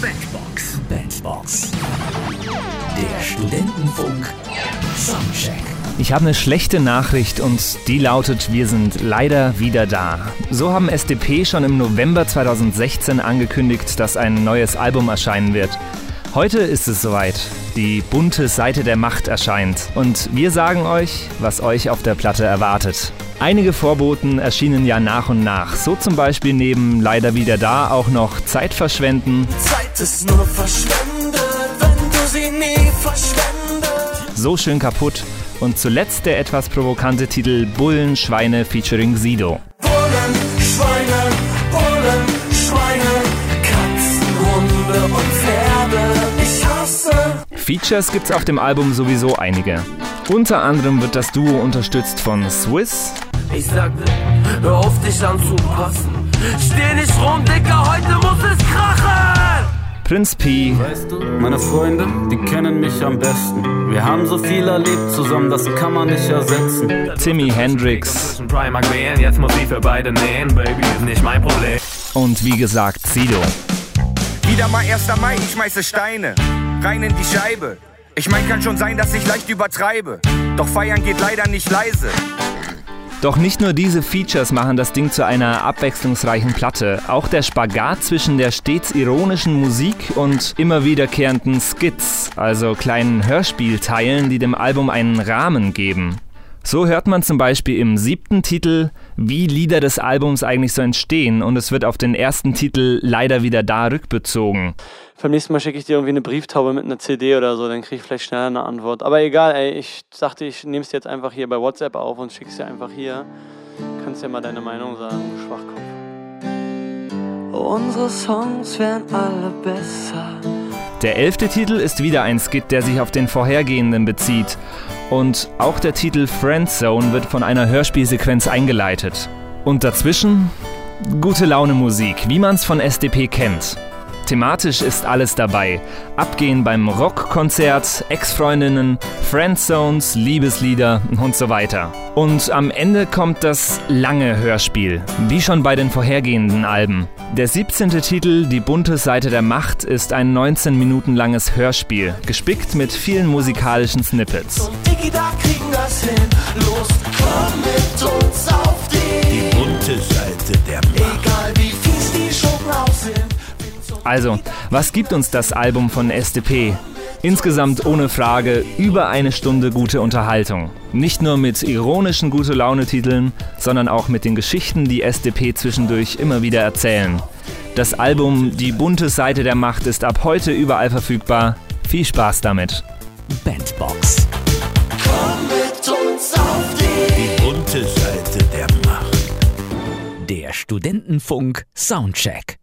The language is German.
Bandbox. Bandbox. Der Studentenfunk. Soundcheck. Ich habe eine schlechte Nachricht und die lautet, wir sind leider wieder da. So haben SDP schon im November 2016 angekündigt, dass ein neues Album erscheinen wird. Heute ist es soweit. Die bunte Seite der Macht erscheint. Und wir sagen euch, was euch auf der Platte erwartet. Einige Vorboten erschienen ja nach und nach. So zum Beispiel neben Leider wieder da auch noch Zeit verschwenden. Zeit ist nur verschwendet, wenn du sie nie verschwendest. So schön kaputt. Und zuletzt der etwas provokante Titel Bullen, Schweine featuring Sido. Bullen, Schweine, Bullen, Schweine, Katzen, Hunde und Pferde. Ich hasse Features gibt's auf dem Album sowieso einige. Unter anderem wird das Duo unterstützt von Swiss, Ich sagte, hör auf dich anzupassen. Steh nicht rum, Dicker, heute muss es krachen! Prinz P, Weißt du, meine Freunde, die kennen mich am besten. Wir haben so viel erlebt zusammen, das kann man nicht ersetzen. Timmy Hendrix Primark wählen, jetzt muss ich für beide nähen, Baby, ist nicht mein Problem. und wie gesagt Sido. Wieder mal 1. Mai, ich schmeiße Steine rein in die Scheibe. Ich mein, kann schon sein, dass ich leicht übertreibe. Doch feiern geht leider nicht leise. Doch nicht nur diese Features machen das Ding zu einer abwechslungsreichen Platte. Auch der Spagat zwischen der stets ironischen Musik und immer wiederkehrenden Skits, also kleinen Hörspielteilen, die dem Album einen Rahmen geben. So hört man zum Beispiel im siebten Titel, wie Lieder des Albums eigentlich so entstehen und es wird auf den ersten Titel leider wieder da rückbezogen. Beim nächsten Mal schicke ich dir irgendwie eine Brieftaube mit einer CD oder so, dann kriege ich vielleicht schneller eine Antwort. Aber egal, ey, ich dachte, ich nehme es jetzt einfach hier bei WhatsApp auf und schicke es dir einfach hier. Kannst ja mal deine Meinung sagen, du Schwachkopf. Unsere Songs wären alle besser. Der elfte Titel ist wieder ein Skit, der sich auf den vorhergehenden bezieht. Und auch der Titel Friendzone wird von einer Hörspielsequenz eingeleitet. Und dazwischen gute Laune Musik, wie man's von SDP kennt. Thematisch ist alles dabei. Abgehen beim Rockkonzert, Ex-Freundinnen, Friendzones, Liebeslieder und so weiter. Und am Ende kommt das lange Hörspiel, wie schon bei den vorhergehenden Alben. Der 17. Titel Die bunte Seite der Macht ist ein 19 Minuten langes Hörspiel, gespickt mit vielen musikalischen Snippets. Die. Bunte Seite der Macht. Also, was gibt uns das Album von SDP? Insgesamt ohne Frage über eine Stunde gute Unterhaltung. Nicht nur mit ironischen gute Laune-Titeln, sondern auch mit den Geschichten, die SDP zwischendurch immer wieder erzählen. Das Album Die bunte Seite der Macht ist ab heute überall verfügbar. Viel Spaß damit. Bandbox. Komm mit uns auf die. Bunte Seite der Macht. Der Studentenfunk Soundcheck.